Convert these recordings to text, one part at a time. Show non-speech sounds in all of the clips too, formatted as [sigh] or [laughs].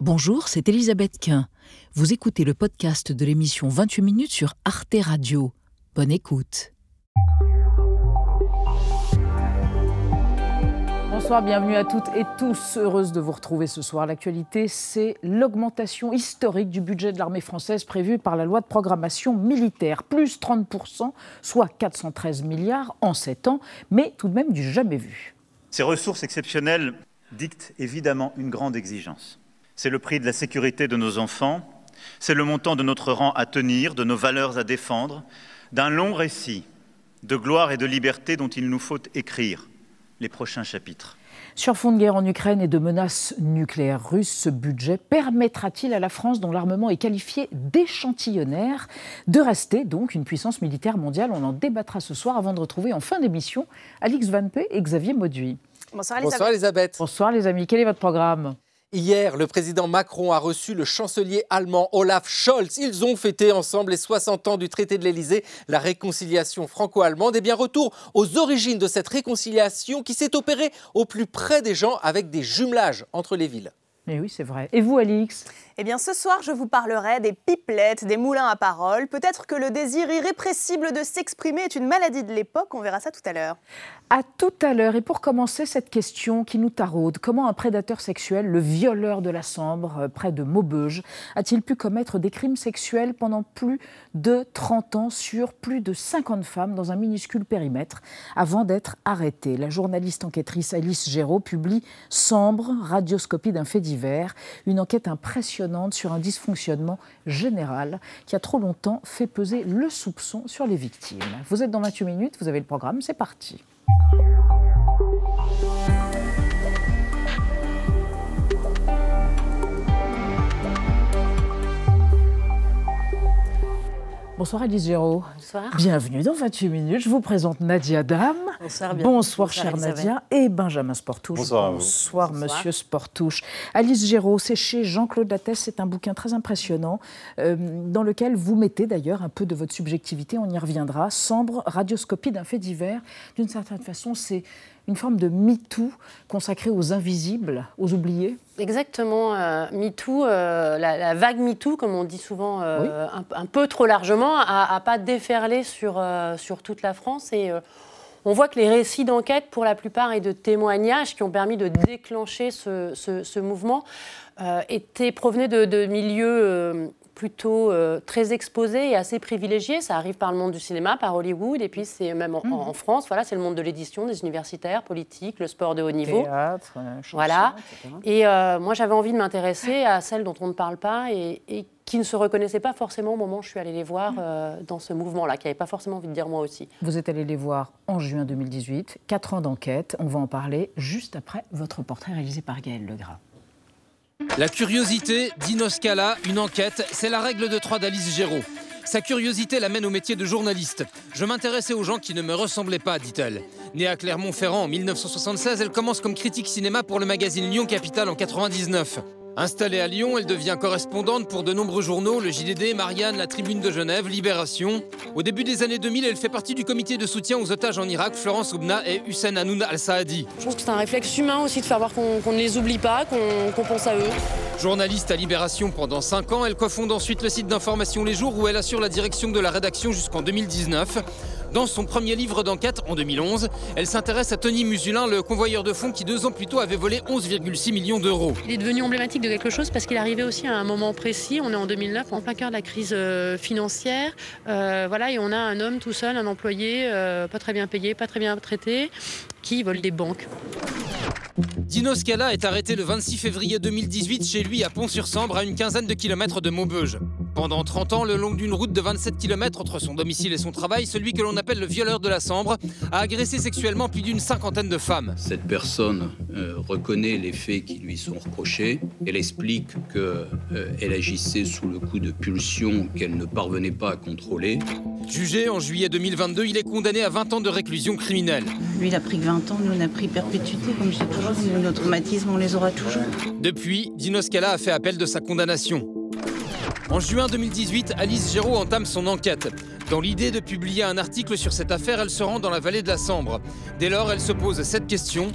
Bonjour, c'est Elisabeth Quint. Vous écoutez le podcast de l'émission 28 minutes sur Arte Radio. Bonne écoute. Bonsoir, bienvenue à toutes et tous. Heureuse de vous retrouver ce soir. L'actualité, c'est l'augmentation historique du budget de l'armée française prévue par la loi de programmation militaire. Plus 30%, soit 413 milliards en 7 ans, mais tout de même du jamais vu. Ces ressources exceptionnelles dictent évidemment une grande exigence. C'est le prix de la sécurité de nos enfants, c'est le montant de notre rang à tenir, de nos valeurs à défendre, d'un long récit de gloire et de liberté dont il nous faut écrire les prochains chapitres. Sur fond de guerre en Ukraine et de menaces nucléaires russes, ce budget permettra-t-il à la France, dont l'armement est qualifié d'échantillonnaire, de rester donc une puissance militaire mondiale? On en débattra ce soir avant de retrouver en fin d'émission Alix Van P et Xavier Mauduit. Bonsoir Elisabeth. Bonsoir Elisabeth. Bonsoir les amis, quel est votre programme? Hier, le président Macron a reçu le chancelier allemand Olaf Scholz. Ils ont fêté ensemble les 60 ans du traité de l'Elysée, la réconciliation franco-allemande. Et bien retour aux origines de cette réconciliation qui s'est opérée au plus près des gens avec des jumelages entre les villes. Mais oui, c'est vrai. Et vous, Alix? Eh bien, ce soir, je vous parlerai des pipelettes, des moulins à parole. Peut-être que le désir irrépressible de s'exprimer est une maladie de l'époque. On verra ça tout à l'heure. À tout à l'heure. Et pour commencer, cette question qui nous taraude. Comment un prédateur sexuel, le violeur de la Sambre, euh, près de Maubeuge, a-t-il pu commettre des crimes sexuels pendant plus de 30 ans sur plus de 50 femmes dans un minuscule périmètre avant d'être arrêté La journaliste enquêtrice Alice Géraud publie Sambre, radioscopie d'un fait divers, une enquête impressionnante sur un dysfonctionnement général qui a trop longtemps fait peser le soupçon sur les victimes. Vous êtes dans 28 minutes, vous avez le programme, c'est parti. Bonsoir Alice Géraud. Bonsoir. Bienvenue dans 28 minutes. Je vous présente Nadia Dame. Bonsoir. Bien. Bonsoir, chère Nadia. Et Benjamin Sportouche. Bonsoir. Bonsoir, monsieur Sportouche. Alice Géraud, c'est chez Jean-Claude Lattès. C'est un bouquin très impressionnant euh, dans lequel vous mettez d'ailleurs un peu de votre subjectivité. On y reviendra. Sambre, radioscopie d'un fait divers. D'une certaine façon, c'est une forme de MeToo consacrée aux invisibles, aux oubliés Exactement. Euh, MeToo, euh, la, la, vague MeToo, comme on dit souvent euh, un, un, peu trop largement, n'a pas déferlé sur, sur toute la France. Et on voit que les récits d'enquête, pour la plupart, et de témoignages qui ont permis de déclencher ce, ce, ce mouvement, euh, étaient, provenaient de, de milieux plutôt euh, très exposé et assez privilégié. Ça arrive par le monde du cinéma, par Hollywood, et puis c'est même en, mmh. en, France. Voilà, c'est le monde de l'édition, des universitaires, politique, le sport de haut niveau. Théâtre, euh, chanson, voilà. Etc. Et euh, moi, j'avais envie de m'intéresser à celles dont on ne parle pas et, et, qui ne se reconnaissaient pas forcément au moment où je suis allée les voir euh, dans ce mouvement-là, qui n'avait pas forcément envie de dire moi aussi. Vous êtes allée les voir en juin 2018, quatre ans d'enquête. On va en parler juste après votre portrait réalisé par Gaël Legras. La curiosité, Dino Scala, une enquête, c'est la règle de trois d'Alice Géraud. Sa curiosité l'amène au métier de journaliste. Je m'intéressais aux gens qui ne me ressemblaient pas, dit-elle. Née à Clermont-Ferrand en 1976, elle commence comme critique cinéma pour le magazine Lyon Capital en 99. Installée à Lyon, elle devient correspondante pour de nombreux journaux, le JDD, Marianne, la Tribune de Genève, Libération. Au début des années 2000, elle fait partie du comité de soutien aux otages en Irak, Florence Oubna et Hussein Hanoun al-Saadi. Je trouve que c'est un réflexe humain aussi de faire voir qu'on qu ne les oublie pas, qu'on qu pense à eux. Journaliste à Libération pendant 5 ans, elle cofonde ensuite le site d'information Les Jours où elle assure la direction de la rédaction jusqu'en 2019. Dans son premier livre d'enquête, en 2011, elle s'intéresse à Tony Musulin, le convoyeur de fonds qui deux ans plus tôt avait volé 11,6 millions d'euros. Il est devenu emblématique de quelque chose parce qu'il arrivait aussi à un moment précis. On est en 2009, en plein cœur de la crise euh, financière. Euh, voilà, et on a un homme tout seul, un employé, euh, pas très bien payé, pas très bien traité, qui vole des banques. Dino Scala est arrêté le 26 février 2018 chez lui à Pont-sur-Sambre, à une quinzaine de kilomètres de Maubeuge. Pendant 30 ans, le long d'une route de 27 km entre son domicile et son travail, celui que l'on appelle le violeur de la Sambre a agressé sexuellement plus d'une cinquantaine de femmes. Cette personne euh, reconnaît les faits qui lui sont reprochés. Elle explique qu'elle euh, agissait sous le coup de pulsions qu'elle ne parvenait pas à contrôler. Jugé en juillet 2022, il est condamné à 20 ans de réclusion criminelle. Lui, il a pris 20 ans, nous, on a pris perpétuité, comme je dis toujours. Nos traumatismes, on les aura toujours. Depuis, Dino Scala a fait appel de sa condamnation. En juin 2018, Alice Géraud entame son enquête. Dans l'idée de publier un article sur cette affaire, elle se rend dans la vallée de la Sambre. Dès lors, elle se pose cette question.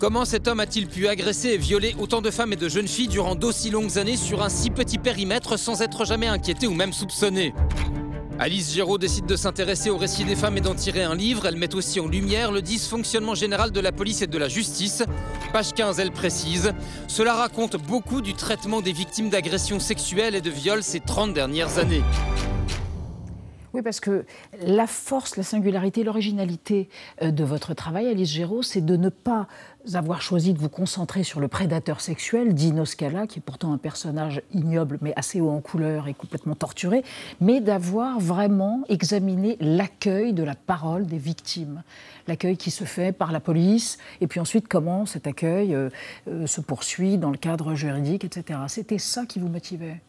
Comment cet homme a-t-il pu agresser et violer autant de femmes et de jeunes filles durant d'aussi longues années sur un si petit périmètre sans être jamais inquiété ou même soupçonné? Alice Géraud décide de s'intéresser au récit des femmes et d'en tirer un livre. Elle met aussi en lumière le dysfonctionnement général de la police et de la justice. Page 15, elle précise Cela raconte beaucoup du traitement des victimes d'agressions sexuelles et de viols ces 30 dernières années. Oui, parce que la force, la singularité, l'originalité euh, de votre travail, Alice Géraud, c'est de ne pas avoir choisi de vous concentrer sur le prédateur sexuel, Dino Scala, qui est pourtant un personnage ignoble, mais assez haut en couleur et complètement torturé, mais d'avoir vraiment examiné l'accueil de la parole des victimes. L'accueil qui se fait par la police, et puis ensuite comment cet accueil euh, euh, se poursuit dans le cadre juridique, etc. C'était ça qui vous motivait?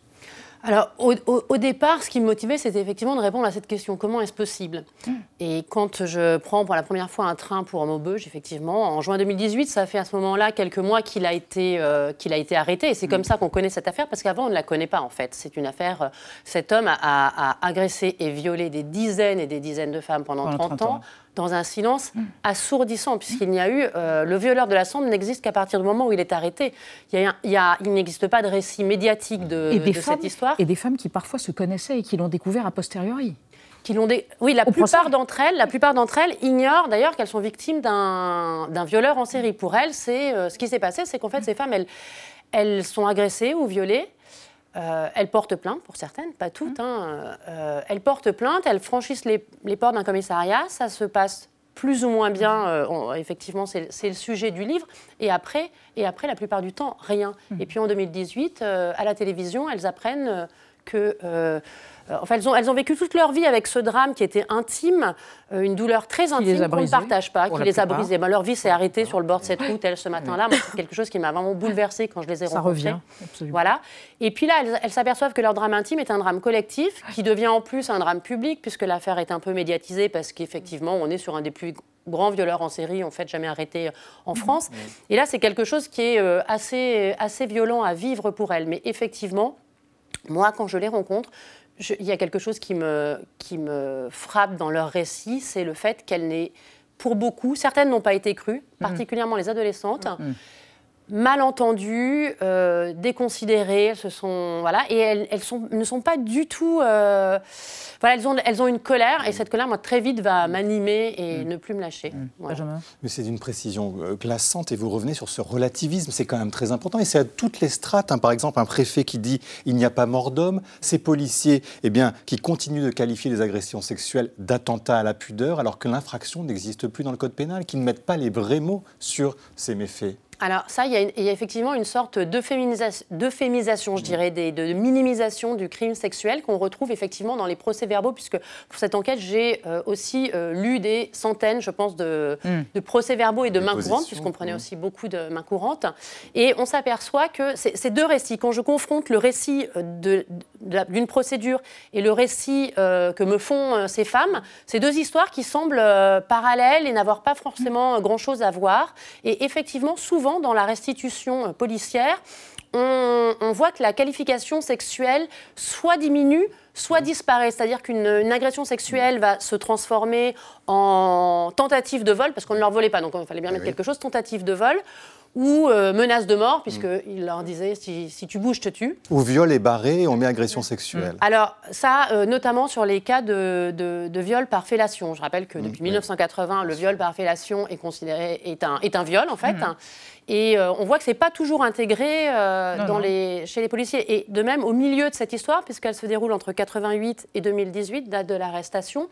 Alors, au, départ, ce qui me motivait, c'était effectivement de répondre à cette question comment est-ce possible? Hmm. Et quand je prends pour la première fois un train pour Maubeuge, effectivement, en juin 2018, ça fait à ce moment-là quelques mois qu'il a, été, euh, qu'il a été arrêté. Et c'est comme hmm. ça qu'on connaît cette affaire, parce qu'avant, on ne la connaît pas, en fait. C'est une affaire. Euh, cet homme a, agressé et violé des dizaines et des dizaines de femmes pendant, 30, ans dans un silence mm. assourdissant, puisqu'il n'y a eu. Euh, le violeur de la Sambre n'existe qu'à partir du moment où il est arrêté. Il, il, n'existe pas de récit médiatique de, cette histoire. Et des femmes qui parfois se connaissaient et qui l'ont découvert a posteriori. Qui l'ont Oui, la plupart d'entre elles, la plupart d'entre elles ignorent d'ailleurs qu'elles sont victimes d'un violeur en série. Pour elles, c'est euh, ce qui s'est passé, c'est qu'en fait ces femmes, elles, elles sont agressées ou violées euh, elles portent plainte, pour certaines, pas toutes. Mmh. Hein. Euh, elles portent plainte, elles franchissent les, portes d'un commissariat, ça se passe plus ou moins bien, euh, effectivement, c'est le sujet du livre. Et après, et après, la plupart du temps, rien. Mmh. Et puis en 2018, à la télévision, elles apprennent que euh, enfin, elles ont, elles ont vécu toute leur vie avec ce drame qui était intime, euh, une douleur très intime qu'on ne partage pas, qui les a brisées. Ben, leur vie s'est arrêtée sur le bord de cette route, elle, ce matin-là. C'est quelque chose qui m'a vraiment bouleversée quand je les ai Ça rencontrées. revient, absolument. Voilà. Et puis là, elles, s'aperçoivent que leur drame intime est un drame collectif, qui devient en plus un drame public, puisque l'affaire est un peu médiatisée, parce qu'effectivement, on est sur un des plus grands violeurs en série, en fait, jamais arrêté en France. Et là, c'est quelque chose qui est euh, assez, assez violent à vivre pour elles. Mais effectivement, moi, quand je les rencontre, il y a quelque chose qui me, qui me frappe dans leur récit, c'est le fait qu'elle n'est, pour beaucoup, certaines n'ont pas été crues, mmh. particulièrement les adolescentes. Mmh mal entendues, euh, déconsidérées, elles se sont voilà et elles, elles sont, ne sont pas du tout euh, voilà elles ont elles ont une colère et cette colère moi très vite va m'animer et mm. ne plus me lâcher. Mm. Mais c'est d'une précision euh, glaçante et vous revenez sur ce relativisme, c'est quand même très important et c'est à toutes les strates. Hein. Par exemple un préfet qui dit il n'y a pas mort d'homme, ces policiers eh bien qui continuent de qualifier les agressions sexuelles d'attentats à la pudeur alors que l'infraction n'existe plus dans le code pénal, qui ne mettent pas les vrais mots sur ces méfaits alors ça, il y, a, effectivement une sorte d'euphémisation, je dirais, de, minimisation du crime sexuel qu'on retrouve effectivement dans les procès-verbaux, puisque pour cette enquête, j'ai euh, aussi euh, lu des centaines, je pense, de, hmm. procès-verbaux et de mains courantes, puisqu'on prenait hmm. aussi beaucoup de mains courantes. Et on s'aperçoit que ces deux récits, quand je confronte le récit euh, d'une procédure et le récit que me font ces femmes, c'est deux histoires qui semblent parallèles et n'avoir pas forcément grand-chose à voir. Et effectivement, souvent, dans la restitution euh, policière, on, voit que la qualification sexuelle soit diminue, soit disparaît. C'est-à-dire qu'une agression sexuelle va se transformer en tentative de vol, parce qu'on ne leur volait pas, donc il fallait bien mettre quelque chose, tentative de vol, ou euh, menace de mort, puisqu'il leur disait si, tu bouges, je te tue. Ou viol et barré, on met agression sexuelle. Alors, ça, euh, notamment sur les cas de, viol par fellation. Je rappelle que depuis 1980, le viol par fellation est considéré est un, est un viol, en fait. Mmh. Et euh, on voit que ce n'est pas toujours intégré dans Les, chez les policiers. Et de même, au milieu de cette histoire, puisqu'elle se déroule entre 88 et 2018, date de l'arrestation,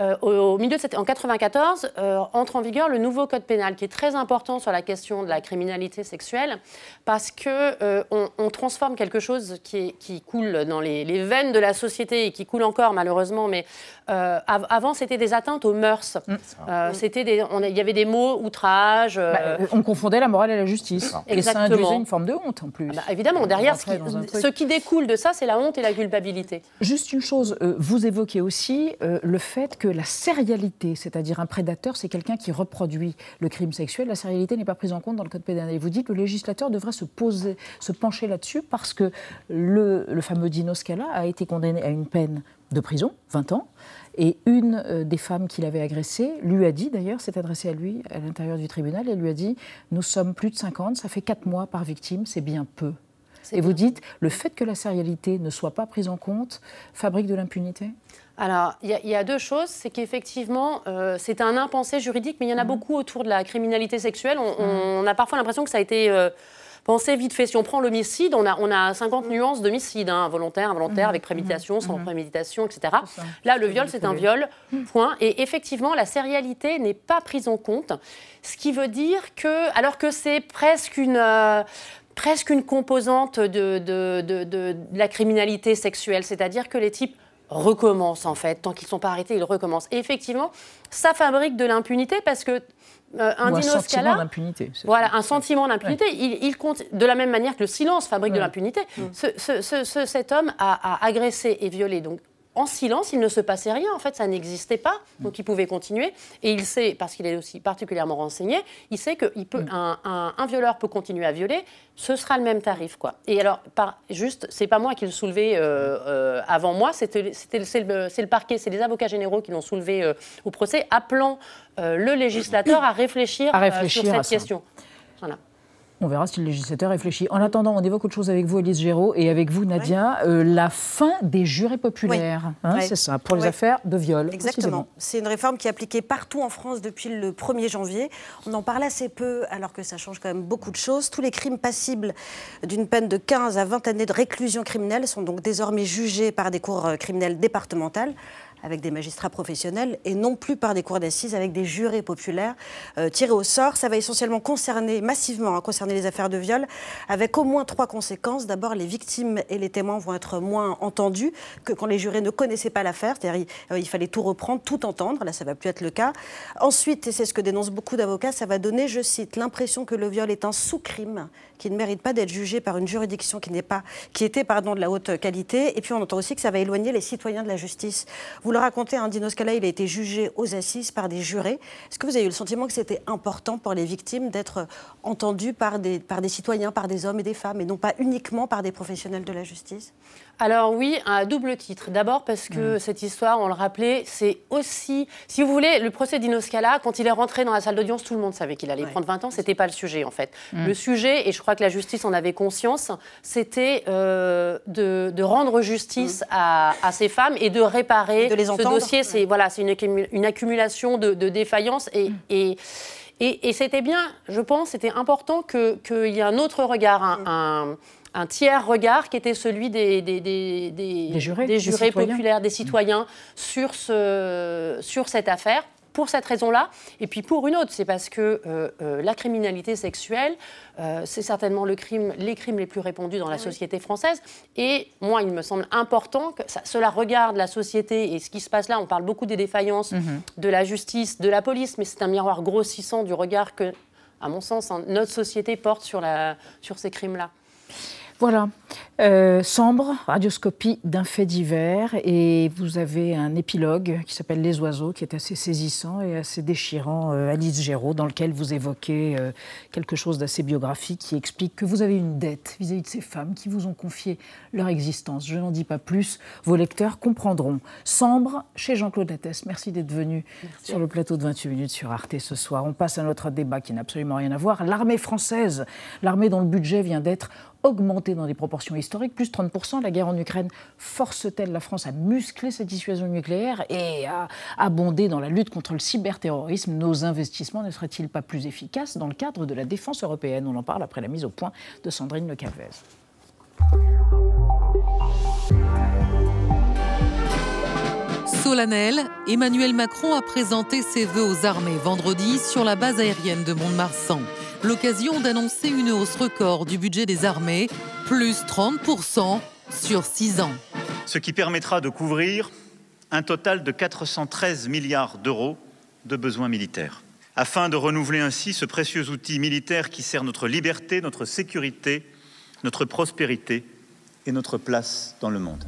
euh, au, milieu de cette, en 94, euh, entre en vigueur le nouveau code pénal, qui est très important sur la question de la criminalité sexuelle, parce que euh, on, transforme quelque chose qui, qui coule dans les, veines de la société et qui coule encore malheureusement, mais avant c'était des atteintes aux mœurs. Mm. c'était il y avait des mots outrage. Bah, on confondait la morale et la justice. Exactement. Et ça induisait une forme de honte en plus. Ah bah, évidemment, derrière, ce qui, ce qui, découle de ça, c'est la honte et la culpabilité. Juste une chose, vous évoquez aussi le fait que la sérialité, c'est-à-dire un prédateur, c'est quelqu'un qui reproduit le crime sexuel. La sérialité n'est pas prise en compte dans le code pénal. Et vous dites que le législateur devrait se poser, se pencher là-dessus parce que le, fameux Dino Scala a été condamné à une peine de prison, 20 ans. Et une euh, des femmes qui l'avait agressé lui a dit, d'ailleurs, s'est adressée à lui à l'intérieur du tribunal, et lui a dit Nous sommes plus de 50, ça fait 4 mois par victime, c'est bien peu. Et vous dites, le fait que la sérialité ne soit pas prise en compte fabrique de l'impunité? Alors, il y, a deux choses. C'est qu'effectivement, euh, c'est un impensé juridique, mais il y en a mhm. beaucoup autour de la criminalité sexuelle. On, mhm. a parfois l'impression que ça a été euh, pensez vite fait. Si on prend l'homicide, on a, on a 50 nuances d'homicide, hein, volontaire, involontaire, avec préméditation, sans préméditation, etc. Là, le viol, c'est un viol, point. Et effectivement, la sérialité n'est pas prise en compte. Ce qui veut dire que, alors que c'est presque une. Euh, presque une composante de, de, de, de la criminalité sexuelle, c'est-à-dire que les types recommencent en fait. Tant qu'ils ne sont pas arrêtés, ils recommencent. Et effectivement, ça fabrique de l'impunité parce que euh, un, sentiment d'impunité. Voilà, un sentiment d'impunité. Il, compte de la même manière que le silence fabrique de l'impunité. Mm. cet homme a, agressé et violé donc en silence, il ne se passait rien. En fait, ça n'existait pas, donc il pouvait continuer. Et il sait, parce qu'il est aussi particulièrement renseigné, il sait qu'un un, un, violeur peut continuer à violer, ce sera le même tarif, quoi. Et alors, par, juste, c'est pas moi qui le soulevais euh, euh, avant moi, c'était, c'est, le, parquet, c'est les avocats généraux qui l'ont soulevé euh, au procès, appelant le législateur à réfléchir, sur cette question. Voilà. On verra si le législateur réfléchit. En attendant, on évoque autre chose avec vous, Elise Géraud, et avec vous, Nadia, euh, la fin des jurés populaires. Hein, c'est ça, pour les affaires de viol. Exactement. C'est une réforme qui est appliquée partout en France depuis le 1er janvier. On en parle assez peu, alors que ça change quand même beaucoup de choses. Tous les crimes passibles d'une peine de 15 à 20 années de réclusion criminelle sont donc désormais jugés par des cours euh, criminelles départementales avec des magistrats professionnels et non plus par des cours d'assises avec des jurés populaires euh, tirés au sort. Ça va essentiellement concerner, massivement, hein, concerner les affaires de viol, avec au moins trois conséquences. D'abord, les victimes et les témoins vont être moins entendus que quand les jurés ne connaissaient pas l'affaire, c'est-à-dire il, euh, il, fallait tout reprendre, tout entendre. Là, ça va plus être le cas. Ensuite, et c'est ce que dénoncent beaucoup d'avocats, ça va donner, je cite, l'impression que le viol est un sous-crime qui ne mérite pas d'être jugé par une juridiction qui n'est pas, qui était pardon de la haute qualité. Et puis on entend aussi que ça va éloigner les citoyens de la justice. Le racontez, hein, Dino il a été jugé aux assises par des jurés. Est-ce que vous avez eu le sentiment que c'était important pour les victimes d'être entendues par des citoyens, par des hommes et des femmes, et non pas uniquement par des professionnels de la justice? Alors oui, à double titre. D'abord parce que mm. cette histoire, on le rappelait, c'est aussi, si vous voulez, le procès d'Inoscala, quand il est rentré dans la salle d'audience, tout le monde savait qu'il allait prendre 20 ans. C'était pas le sujet en fait. Mm. Le sujet, et je crois que la justice en avait conscience, c'était euh, de, rendre justice mm. à, ces femmes et de réparer de les ce dossier. C'est voilà, c'est une, une, accumulation de, défaillances et, et et, c'était bien, je pense, c'était important qu'il y ait un autre regard, un, un tiers regard qui était celui des, des, des, des jurés, des jurés populaires, des citoyens sur, ce, sur cette affaire pour cette raison-là, et puis pour une autre, c'est parce que euh, euh, la criminalité sexuelle, euh, c'est certainement le crime, les crimes les plus répandus dans la société française. Et moi, il me semble important que cela regarde la société et ce qui se passe là. On parle beaucoup des défaillances mhm. de la justice, de la police, mais c'est un miroir grossissant du regard que, à mon sens, hein, notre société porte sur, la, sur ces crimes-là. Voilà. Euh, Sambre, radioscopie d'un fait divers, et vous avez un épilogue qui s'appelle Les oiseaux, qui est assez saisissant et assez déchirant, euh, Alice Géraud, dans lequel vous évoquez euh, quelque chose d'assez biographique qui explique que vous avez une dette vis-à-vis de ces femmes qui vous ont confié leur existence. Je n'en dis pas plus, vos lecteurs comprendront. Sambre, chez Jean-Claude Lattès, merci d'être venu sur le plateau de 28 minutes sur Arte ce soir. On passe à notre débat qui n'a absolument rien à voir. L'armée française, l'armée dont le budget vient d'être augmenté dans des proportions historiques, plus 30%. La guerre en Ukraine force-t-elle la France à muscler sa dissuasion nucléaire et à abonder dans la lutte contre le cyberterrorisme? Nos investissements ne seraient-ils pas plus efficaces dans le cadre de la défense européenne? On en parle après la mise au point de Sandrine Le Cavez. Solennel, Emmanuel Macron a présenté ses vœux aux armées vendredi sur la base aérienne de Mont-de-Marsan l'occasion d'annoncer une hausse record du budget des armées, plus 30% sur 6 ans. Ce qui permettra de couvrir un total de 413 milliards d'euros de besoins militaires, afin de renouveler ainsi ce précieux outil militaire qui sert notre liberté, notre sécurité, notre prospérité et notre place dans le monde.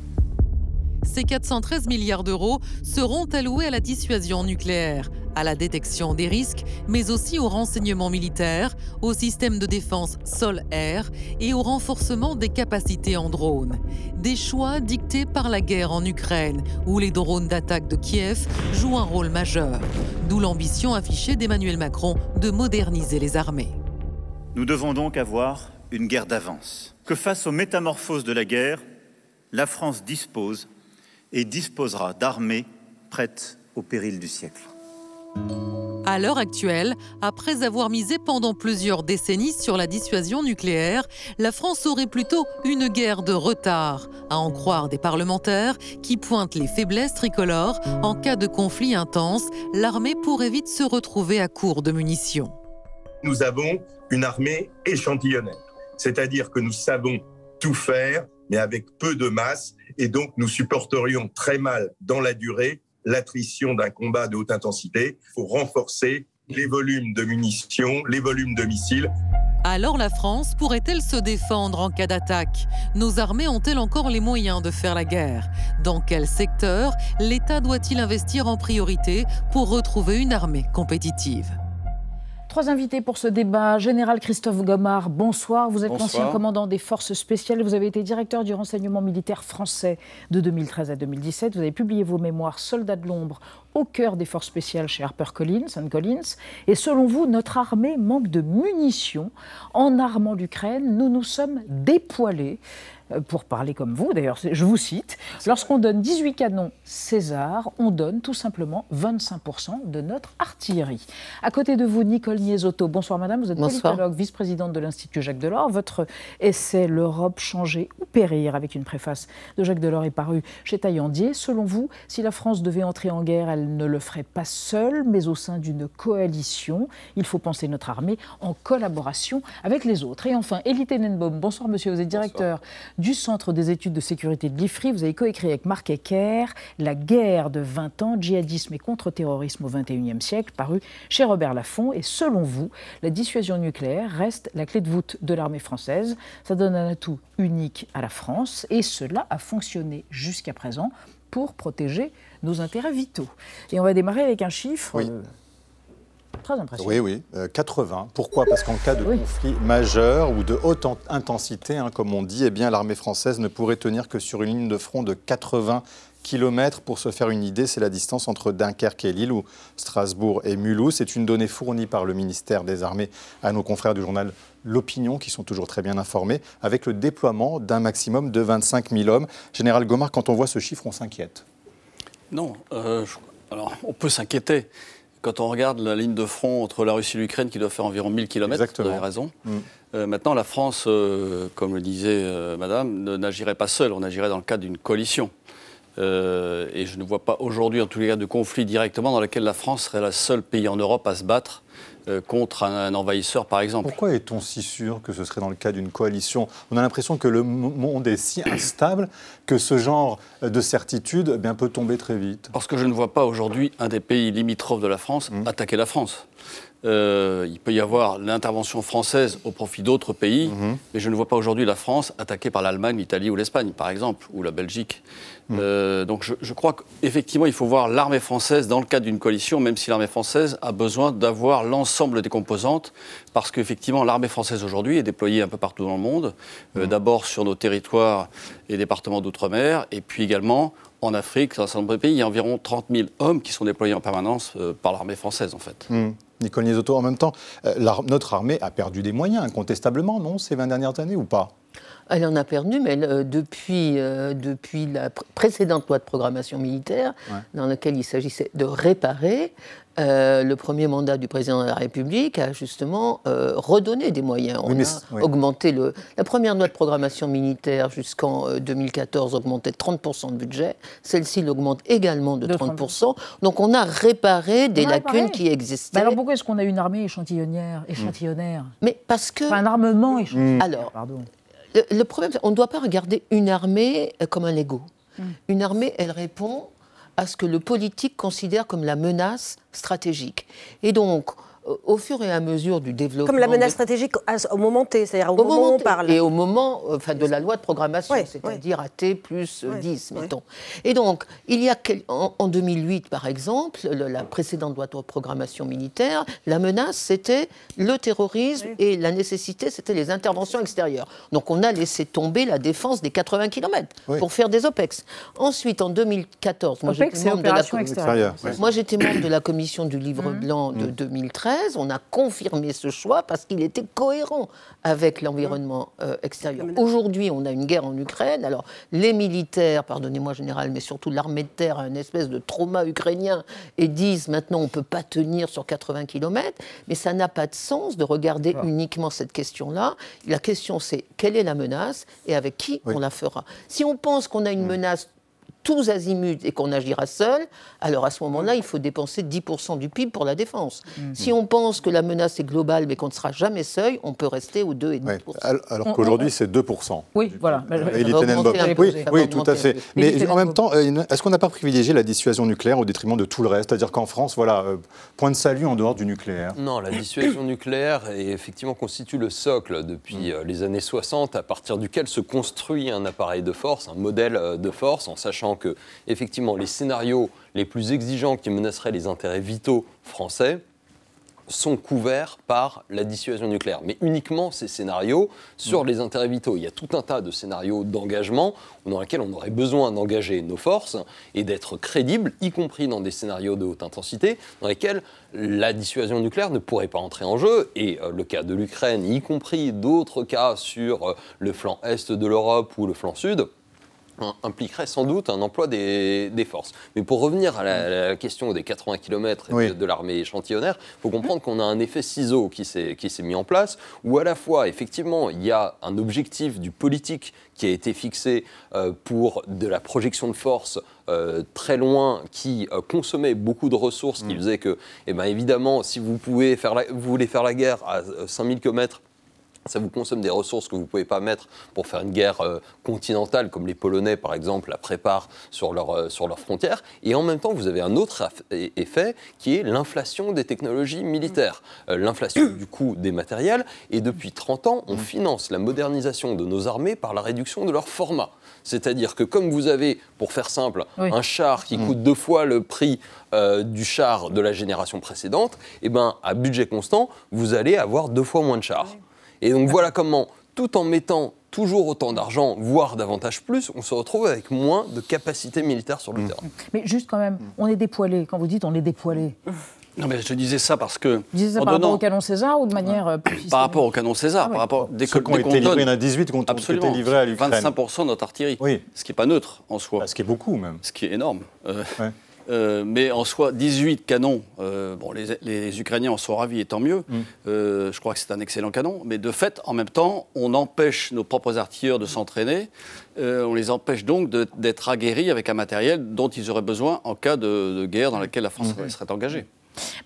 Ces 413 milliards d'euros seront alloués à la dissuasion nucléaire à la détection des risques, mais aussi au renseignement militaire, au système de défense sol-air et au renforcement des capacités en drone. Des choix dictés par la guerre en Ukraine, où les drones d'attaque de Kiev jouent un rôle majeur. D'où l'ambition affichée d'Emmanuel Macron de moderniser les armées. Nous devons donc avoir une guerre d'avance. Que face aux métamorphoses de la guerre, la France dispose et disposera d'armées prêtes au péril du siècle. À l'heure actuelle, après avoir misé pendant plusieurs décennies sur la dissuasion nucléaire, la France aurait plutôt une guerre de retard, à en croire des parlementaires qui pointent les faiblesses tricolores. En cas de conflit intense, l'armée pourrait vite se retrouver à court de munitions. Nous avons une armée échantillonnaire, c'est-à-dire que nous savons tout faire, mais avec peu de masse, et donc nous supporterions très mal dans la durée l'attrition d'un combat de haute intensité. Il faut renforcer les volumes de munitions, les volumes de missiles. Alors la France pourrait-elle se défendre en cas d'attaque? Nos armées ont-elles encore les moyens de faire la guerre? Dans quel secteur l'État doit-il investir en priorité pour retrouver une armée compétitive? Trois invités pour ce débat. Général Christophe Gomard, bonsoir. Vous êtes l'ancien commandant des forces spéciales. Vous avez été directeur du renseignement militaire français de 2013 à 2017. Vous avez publié vos mémoires Soldats de l'ombre au cœur des forces spéciales chez HarperCollins, Collins. Et selon vous, notre armée manque de munitions. En armant l'Ukraine, nous nous sommes dépoilés. Euh, pour parler comme vous, d'ailleurs, je vous cite, lorsqu'on donne 18 canons César, on donne tout simplement 25% de notre artillerie. À côté de vous, Nicole Niesotto. Bonsoir madame, vous êtes politologue, vice-présidente de l'Institut Jacques Delors. Votre essai L'Europe changer ou périr, avec une préface de Jacques Delors, est paru chez Taillandier. Selon vous, si la France devait entrer en guerre, elle ne le ferait pas seule, mais au sein d'une coalition. Il faut penser notre armée en collaboration avec les autres. Et enfin, Elie Tenenbaum. Bonsoir monsieur, vous êtes directeur du Centre des études de sécurité de l'IFRI. Vous avez coécrit avec Marc Ecker La guerre de 20 ans, djihadisme et contre-terrorisme au XXIe siècle, paru chez Robert Laffont. Et selon vous, la dissuasion nucléaire reste la clé de voûte de l'armée française. Ça donne un atout unique à la France et cela a fonctionné jusqu'à présent pour protéger nos intérêts vitaux. Et on va démarrer avec un chiffre. Euh, Très impressionnant. Oui, oui, 80. Euh, Pourquoi? Parce qu'en cas de conflit majeur ou de haute intensité, hein, comme on dit, eh bien l'armée française ne pourrait tenir que sur une ligne de front de 80 km. Pour se faire une idée, c'est la distance entre Dunkerque et Lille ou Strasbourg et Mulhouse. C'est une donnée fournie par le ministère des Armées à nos confrères du journal L'Opinion, qui sont toujours très bien informés, avec le déploiement d'un maximum de 25 000 hommes. Général Gomard, quand on voit ce chiffre, on s'inquiète. Non, euh, alors on peut s'inquiéter. Quand on regarde la ligne de front entre la Russie et l'Ukraine, qui doit faire environ 1000 km, vous avez raison. Mm. Euh, maintenant, la France, euh, comme le disait Madame, n'agirait pas seule, on agirait dans le cadre d'une coalition. et je ne vois pas aujourd'hui, en tous les cas, de conflit directement dans lequel la France serait le seul pays en Europe à se battre euh, contre un, envahisseur, par exemple. Pourquoi est-on si sûr que ce serait dans le cas d'une coalition On a l'impression que le monde est si instable que ce genre de certitude eh bien, peut tomber très vite. Parce que je ne vois pas aujourd'hui un des pays limitrophes de la France mmh. attaquer la France. Euh, il peut y avoir l'intervention française au profit d'autres pays, mmh. mais je ne vois pas aujourd'hui la France attaquée par l'Allemagne, l'Italie ou l'Espagne, par exemple, ou la Belgique. Mmh. Euh, donc je, je crois qu'effectivement, il faut voir l'armée française dans le cadre d'une coalition, même si l'armée française a besoin d'avoir l'ensemble des composantes, parce qu'effectivement, l'armée française aujourd'hui est déployée un peu partout dans le monde, euh, d'abord sur nos territoires et départements d'outre-mer, et puis également en Afrique, dans un certain nombre de pays, il y a environ 30 000 hommes qui sont déployés en permanence par l'armée française, en fait. Nicole Niesotto, en même temps, euh, notre armée a perdu des moyens, incontestablement, non, ces 20 dernières années ou pas? Elle en a perdu, mais euh, depuis, euh, depuis la précédente loi de programmation militaire, dans laquelle il s'agissait de réparer, euh, le premier mandat du président de la République a justement euh, redonné des moyens. On a augmenté le. La première loi de programmation militaire jusqu'en 2014 euh, augmentait de 30% de budget. Celle-ci l'augmente également de, 30%. Donc on a réparé des lacunes qui existaient. alors pourquoi est-ce qu'on a une armée échantillonnaire, échantillonnaire? Mais parce que. un armement échantillonnaire. Hmm. Alors, Le, problème, on ne doit pas regarder une armée comme un Lego. Hmm. Une armée, elle répond à ce que le politique considère comme la menace stratégique. Et donc, au fur et à mesure du développement. Comme la menace stratégique au moment T, c'est-à-dire au, moment, où on parle. Et au moment enfin, de la loi de programmation, c'est-à-dire à T plus 10, mettons. Et donc, il y a en, 2008, par exemple, la précédente loi de programmation militaire, la menace, c'était le terrorisme et la nécessité, c'était les interventions extérieures. Donc, on a laissé tomber la défense des 80 km pour faire des OPEX. Ensuite, en 2014, moi j'étais membre, de la... moi, j'étais membre de la commission du livre mmh. blanc de 2013. On a confirmé ce choix parce qu'il était cohérent avec l'environnement euh, extérieur. Aujourd'hui, on a une guerre en Ukraine. Alors, les militaires, pardonnez-moi général, mais surtout l'armée de terre a une espèce de trauma ukrainien et disent maintenant on ne peut pas tenir sur 80 km. Mais ça n'a pas de sens de regarder uniquement cette question-là. La question, c'est quelle est la menace et avec qui on la fera? Si on pense qu'on a une mmh. menace tous azimuts et qu'on agira seul, alors à ce moment-là, il faut dépenser 10% du PIB pour la défense. Mhm. Si on pense que la menace est globale mais qu'on ne sera jamais seul, on peut rester aux 2,5%. Alors qu'aujourd'hui, c'est 2%. Oui, voilà. Oui, oui tout à fait. Mais en même temps, euh, est-ce qu'on n'a pas privilégié la dissuasion nucléaire au détriment de tout le reste? C'est-à-dire qu'en France, voilà, euh, point de salut en dehors du nucléaire. Non, la dissuasion nucléaire est, effectivement constitue le socle depuis mm. euh, les années 60, à partir duquel se construit un appareil de force, un modèle de force, en sachant que, effectivement, les scénarios les plus exigeants qui menaceraient les intérêts vitaux français sont couverts par la dissuasion nucléaire. Mais uniquement ces scénarios sur les intérêts vitaux. Il y a tout un tas de scénarios d'engagement dans lesquels on aurait besoin d'engager nos forces et d'être crédibles, y compris dans des scénarios de haute intensité, dans lesquels la dissuasion nucléaire ne pourrait pas entrer en jeu. Et euh, le cas de l'Ukraine, y compris d'autres cas sur euh, le flanc est de l'Europe ou le flanc sud, impliquerait sans doute un emploi des, forces. Mais pour revenir à la, question des 80 km de, l'armée échantillonnaire, il faut comprendre qu'on a un effet ciseau qui s'est mis en place, où à la fois, effectivement, il y a un objectif du politique qui a été fixé euh, pour de la projection de force euh, très loin, qui euh, consommait beaucoup de ressources, qui mm. faisait que, eh ben, évidemment, si vous, pouvez faire vous voulez faire la guerre à 5000 km, ça vous consomme des ressources que vous ne pouvez pas mettre pour faire une guerre euh, continentale, comme les Polonais, par exemple, la préparent sur, leur, euh, sur leurs frontières. Et en même temps, vous avez un autre effet qui est l'inflation des technologies militaires, euh, l'inflation du coût des matériels. Et depuis 30 ans, on finance la modernisation de nos armées par la réduction de leur format. C'est-à-dire que comme vous avez, pour faire simple, un char qui coûte deux fois le prix du char de la génération précédente, eh ben, à budget constant, vous allez avoir deux fois moins de chars. Et donc voilà comment, tout en mettant toujours autant d'argent, voire davantage plus, on se retrouve avec moins de capacité militaire sur le mm. terrain. Mais juste quand même, on est dépoilé. Quand vous dites on est dépoilé. Non, mais je disais ça parce que. Vous disais ça par rapport au canon César ou de manière euh, plus Par rapport au canon César, ah par rapport des Ceux qui ont été livrés, il y en a 18 qui ont été livrés à l'Ukraine. 25% de notre artillerie. Oui. Ce qui n'est pas neutre en soi. Bah, ce qui est beaucoup même. Ce qui est énorme. Euh, euh, mais en soi, 18 canons, euh, bon, les, Ukrainiens en sont ravis et tant mieux. Mm. Euh, je crois que c'est un excellent canon. Mais de fait, en même temps, on empêche nos propres artilleurs de s'entraîner. on les empêche donc d'être aguerris avec un matériel dont ils auraient besoin en cas de, guerre dans laquelle la France mm. serait engagée.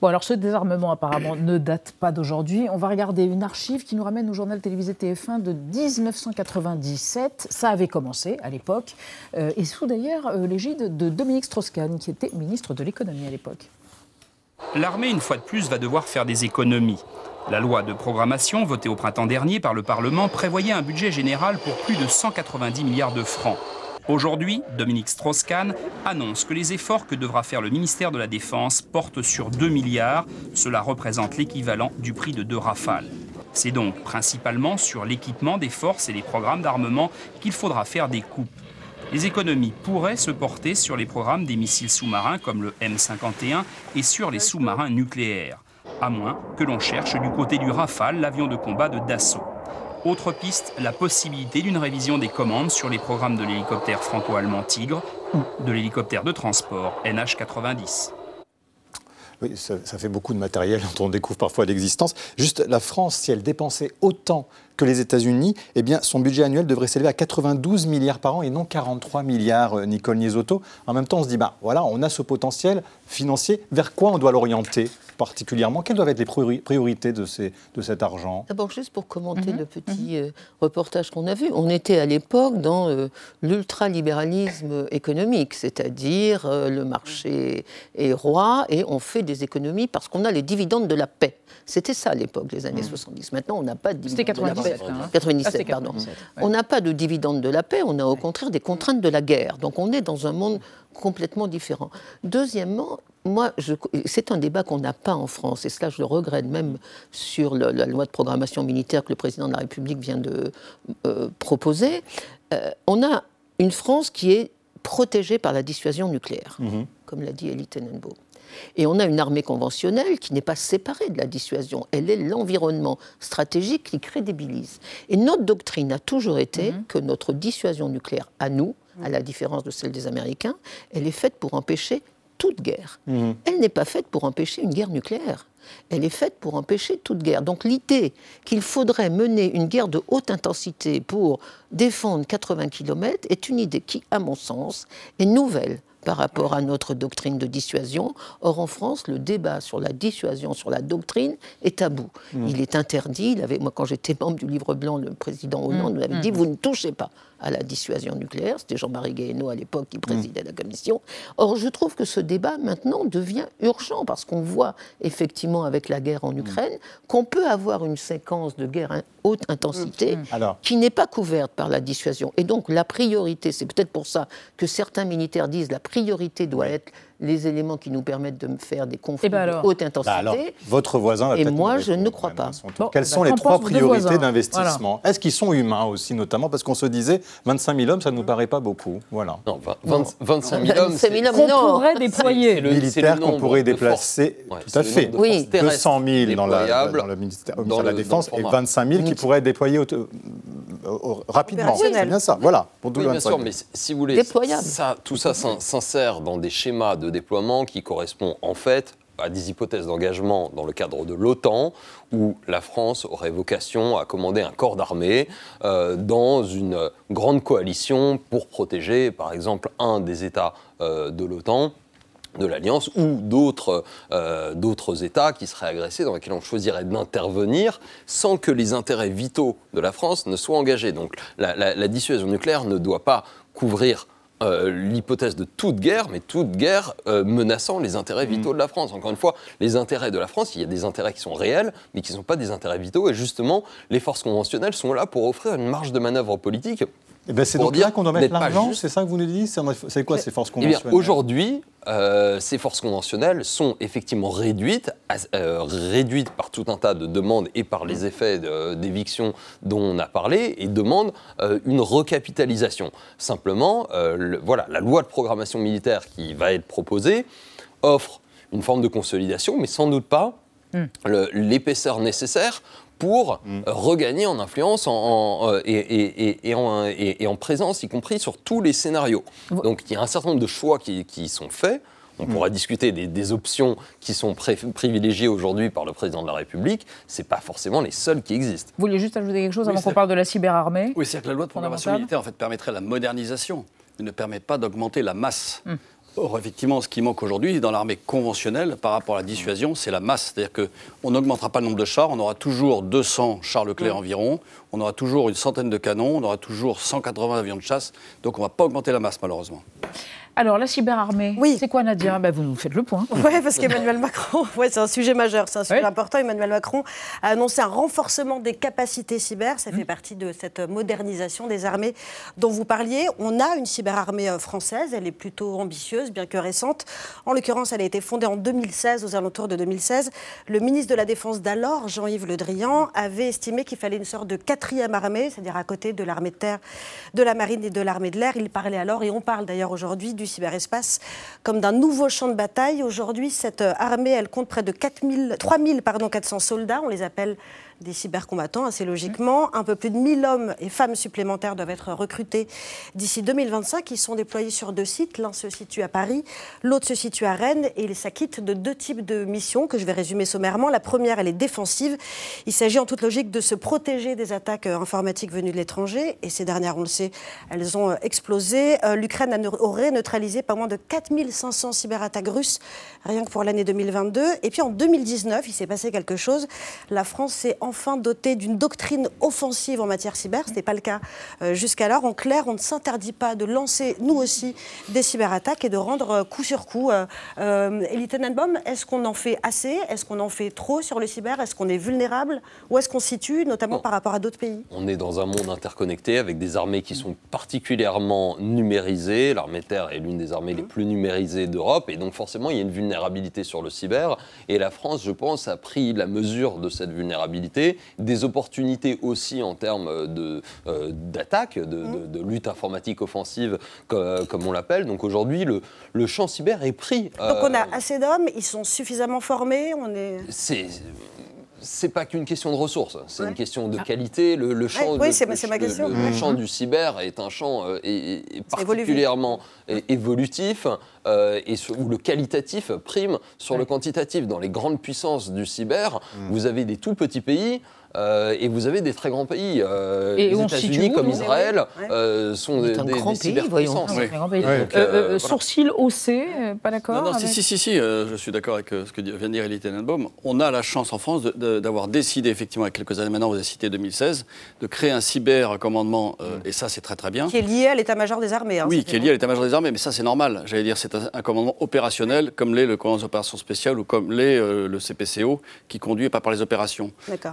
Bon, alors ce désarmement apparemment ne date pas d'aujourd'hui. On va regarder une archive qui nous ramène au journal télévisé TF1 de 1997. Ça avait commencé à l'époque, euh, et sous d'ailleurs euh, l'égide de Dominique Strauss-Kahn, qui était ministre de l'économie à l'époque. L'armée, une fois de plus, va devoir faire des économies. La loi de programmation, votée au printemps dernier par le Parlement, prévoyait un budget général pour plus de 190 milliards de francs. Aujourd'hui, Dominique Strauss-Kahn annonce que les efforts que devra faire le ministère de la Défense portent sur 2 milliards. Cela représente l'équivalent du prix de deux rafales. C'est donc principalement sur l'équipement des forces et les programmes d'armement qu'il faudra faire des coupes. Les économies pourraient se porter sur les programmes des missiles sous-marins comme le M51 et sur les sous-marins nucléaires, à moins que l'on cherche du côté du Rafale l'avion de combat de Dassault. Autre piste, la possibilité d'une révision des commandes sur les programmes de l'hélicoptère franco-allemand Tigre ou de l'hélicoptère de transport NH-90. Oui, ça, ça, fait beaucoup de matériel dont on découvre parfois l'existence. Juste la France, si elle dépensait autant que les États-Unis, eh bien, son budget annuel devrait s'élever à 92 milliards par an et non 43 milliards, euh, Nicole Niesotto. En même temps, on se dit, bah, voilà, on a ce potentiel financier. Vers quoi on doit l'orienter particulièrement? Quelles doivent être les priorités de, ces, de cet argent? D'abord, juste pour commenter mhm. le petit mhm. euh, reportage qu'on a vu, on était à l'époque dans euh, l'ultralibéralisme économique, c'est-à-dire le marché est roi et on fait des économies parce qu'on a les dividendes de la paix. C'était ça à l'époque, les années 70. Maintenant, on n'a pas de dividendes C'était de la paix. 97, hein. 97, Ah, c'était pardon. 97, On n'a pas de dividendes de la paix, on a au contraire des contraintes de la guerre. Donc on est dans un monde complètement différent. Deuxièmement, moi, c'est un débat qu'on n'a pas en France, et cela je le regrette même sur le- la loi de programmation militaire que le président de la République vient de euh, proposer. Euh, on a une France qui est protégée par la dissuasion nucléaire, comme l'a dit Elie Tenenbaum. Et on a une armée conventionnelle qui n'est pas séparée de la dissuasion. Elle est l'environnement stratégique qui crédibilise. Et notre doctrine a toujours été que notre dissuasion nucléaire à nous, à la différence de celle des Américains, elle est faite pour empêcher toute guerre. Elle n'est pas faite pour empêcher une guerre nucléaire. Elle est faite pour empêcher toute guerre. Donc l'idée qu'il faudrait mener une guerre de haute intensité pour défendre 80 km est une idée qui, à mon sens, est nouvelle par rapport à notre doctrine de dissuasion. Or, en France, le débat sur la dissuasion, sur la doctrine, est tabou. Mm. Il est interdit. Il avait, moi, quand j'étais membre du livre blanc, le président Hollande Mm. nous avait Mm. dit vous ne touchez pas à la dissuasion nucléaire. C'était Jean-Marie Guéhenno à l'époque qui présidait la commission. Or, je trouve que ce débat maintenant devient urgent parce qu'on voit effectivement avec la guerre en Ukraine qu'on peut avoir une séquence de guerre à haute intensité Alors. qui n'est pas couverte par la dissuasion. Et donc la priorité, c'est peut-être pour ça que certains militaires disent la priorité doit être les éléments qui nous permettent de faire des conflits Eh ben alors. de haute intensité. Bah alors, votre voisin va Et moi, je ne crois pas. Bon, Quelles bah, sont les trois priorités d'investissement Est-ce qu'ils sont humains aussi, notamment Parce qu'on se disait 25 000 hommes, ça ne nous paraît pas beaucoup. Voilà. Non, 25 000 hommes, 25 000 hommes, Qu'on pourrait déployer. Le- c'est le militaires qu'on pourrait déplacer. Ouais, tout à le fait. terrestres 200 000 dans, la, dans le ministère, dans la le- Défense le et format. 25 000 qui pourraient être déployés rapidement. C'est bien ça. Voilà. Pour Oui, 12 bien sûr, mais si vous voulez, tout ça s'in- s'insère dans des schémas de déploiement qui correspondent en fait à des hypothèses d'engagement dans le cadre de l'OTAN, où la France aurait vocation à commander un corps d'armée euh, dans une grande coalition pour protéger, par exemple, un des États euh, de l'OTAN de l'Alliance ou d'autres euh, d'autres États qui seraient agressés, dans lesquels on choisirait d'intervenir sans que les intérêts vitaux de la France ne soient engagés. Donc la dissuasion nucléaire ne doit pas couvrir euh, l'hypothèse de toute guerre, mais toute guerre euh, menaçant les intérêts vitaux de la France. Encore une fois, les intérêts de la France, il y a des intérêts qui sont réels, mais qui ne sont pas des intérêts vitaux, et justement, les forces conventionnelles sont là pour offrir une marge de manœuvre politique. Eh ben, c'est pour donc dire là qu'on doit mettre l'argent, c'est ça que vous nous dites? C'est c'est quoi ces forces eh conventionnelles? aujourd'hui, euh, ces forces conventionnelles sont effectivement réduites, à- euh, réduites par tout un tas de demandes et par les effets de- d'éviction dont on a parlé, et demandent euh, une recapitalisation. Simplement, euh, le- voilà, la loi de programmation militaire qui va être proposée offre une forme de consolidation, mais sans doute pas le- l'épaisseur nécessaire pour euh, regagner en influence en- en, euh, et, et- et- et en, et- et en présence, y compris sur tous les scénarios. Donc il y a un certain nombre de choix qui, qui sont faits. On pourra discuter des, des options qui sont pré- privilégiées aujourd'hui par le président de la République. Ce pas forcément les seules qui existent. Vous vouliez juste ajouter quelque chose Oui, avant qu'on parle de la cyberarmée? Oui, c'est que la loi de programmation militaire en fait, permettrait la modernisation, mais ne permet pas d'augmenter la masse. Hmm. Or, effectivement, ce qui manque aujourd'hui dans l'armée conventionnelle par rapport à la dissuasion, c'est la masse. C'est-à-dire qu'on n'augmentera pas le nombre de chars, on aura toujours 200 chars Leclerc Hmm. environ, on aura toujours une centaine de canons, on aura toujours 180 avions de chasse, donc on ne va pas augmenter la masse malheureusement. Alors, la cyberarmée, c'est quoi Nadia? Bah, Vous nous faites le point. [laughs] Oui, parce qu'Emmanuel Macron, ouais, c'est un sujet majeur, c'est un sujet important. Emmanuel Macron a annoncé un renforcement des capacités cyber. Ça fait partie de cette modernisation des armées dont vous parliez. On a une cyberarmée euh, française, elle est plutôt ambitieuse, bien que récente. En l'occurrence, elle a été fondée en 2016, aux alentours de 2016. Le ministre de la Défense d'alors, Jean-Yves Le Drian, avait estimé qu'il fallait une sorte de quatrième armée, c'est-à-dire à côté de l'armée de terre, de la marine et de l'armée de l'air. Il parlait alors, et on parle d'ailleurs aujourd'hui, du cyberespace comme d'un nouveau champ de bataille. Aujourd'hui, cette euh, armée, elle compte près de 4000, 3000 pardon, 400 soldats, on les appelle des cybercombattants, assez logiquement. Un peu plus de 1000 hommes et femmes supplémentaires doivent être recrutés d'ici 2025. Ils sont déployés sur deux sites. L'un se situe à Paris, l'autre se situe à Rennes et ils s'acquittent de deux types de missions que je vais résumer sommairement. La première, elle est défensive. Il s'agit en toute logique de se protéger des attaques euh, informatiques venues de l'étranger et ces dernières, on le sait, elles ont euh, explosé. Euh, L'Ukraine aurait neutralisé pas moins de 4500 cyberattaques russes rien que pour l'année 2022. Et puis en 2019, il s'est passé quelque chose. La France s'est enfin doter d'une doctrine offensive en matière cyber. Ce n'était pas le cas euh, jusqu'alors. En clair, on ne s'interdit pas de lancer, nous aussi, des cyberattaques et de rendre euh, coup sur coup. Euh, Elie Tenenbaum, est-ce qu'on en fait assez? Est-ce qu'on en fait trop sur le cyber? Est-ce qu'on est vulnérable? Où est-ce qu'on se situe, notamment par rapport à d'autres pays? On est dans un monde interconnecté avec des armées qui sont particulièrement numérisées. L'armée de terre est l'une des armées les plus numérisées d'Europe et donc forcément il y a une vulnérabilité sur le cyber. Et la France, je pense, a pris la mesure de cette vulnérabilité, des opportunités aussi en termes de, euh, d'attaque, de, de- de lutte informatique offensive, co- comme, on l'appelle. Donc aujourd'hui, le, le champ cyber est pris. Donc on euh, a assez d'hommes, ils sont suffisamment formés, on est... c'est c'est pas qu'une question de ressources, c'est Ouais. une question de qualité. Le, le champ, Ouais, oui, ma- le- le Mhm. du cyber est un champ euh, particulièrement évolutif euh, et sur- où le qualitatif prime sur le quantitatif. Dans les grandes puissances du cyber, vous avez des tout petits pays. Euh, et vous avez des très grands pays. euh, Et les États-Unis comme nous Israël Ouais. euh, sont On des, des- grand des pays, voyons. un grand pays. Donc, Euh, euh, euh, voilà. Sourcil haussé, euh, pas d'accord Non, non, si, avec- si, si, si, euh, je suis d'accord avec euh, ce que vient de dire Elie Tenenbaum. On a la chance en France d'avoir décidé, effectivement, il y a quelques années maintenant, vous avez cité 2016, de créer un cyber-commandement, euh, et ça, c'est très très bien. Qui est lié à l'état-major des armées. hein, Oui, qui est lié à l'état-major des armées, mais ça c'est normal. J'allais dire, c'est un, un commandement opérationnel, comme l'est le commandement des opérations spéciales ou comme l'est euh, le CPCO, qui conduit pas par les opérations. D'accord.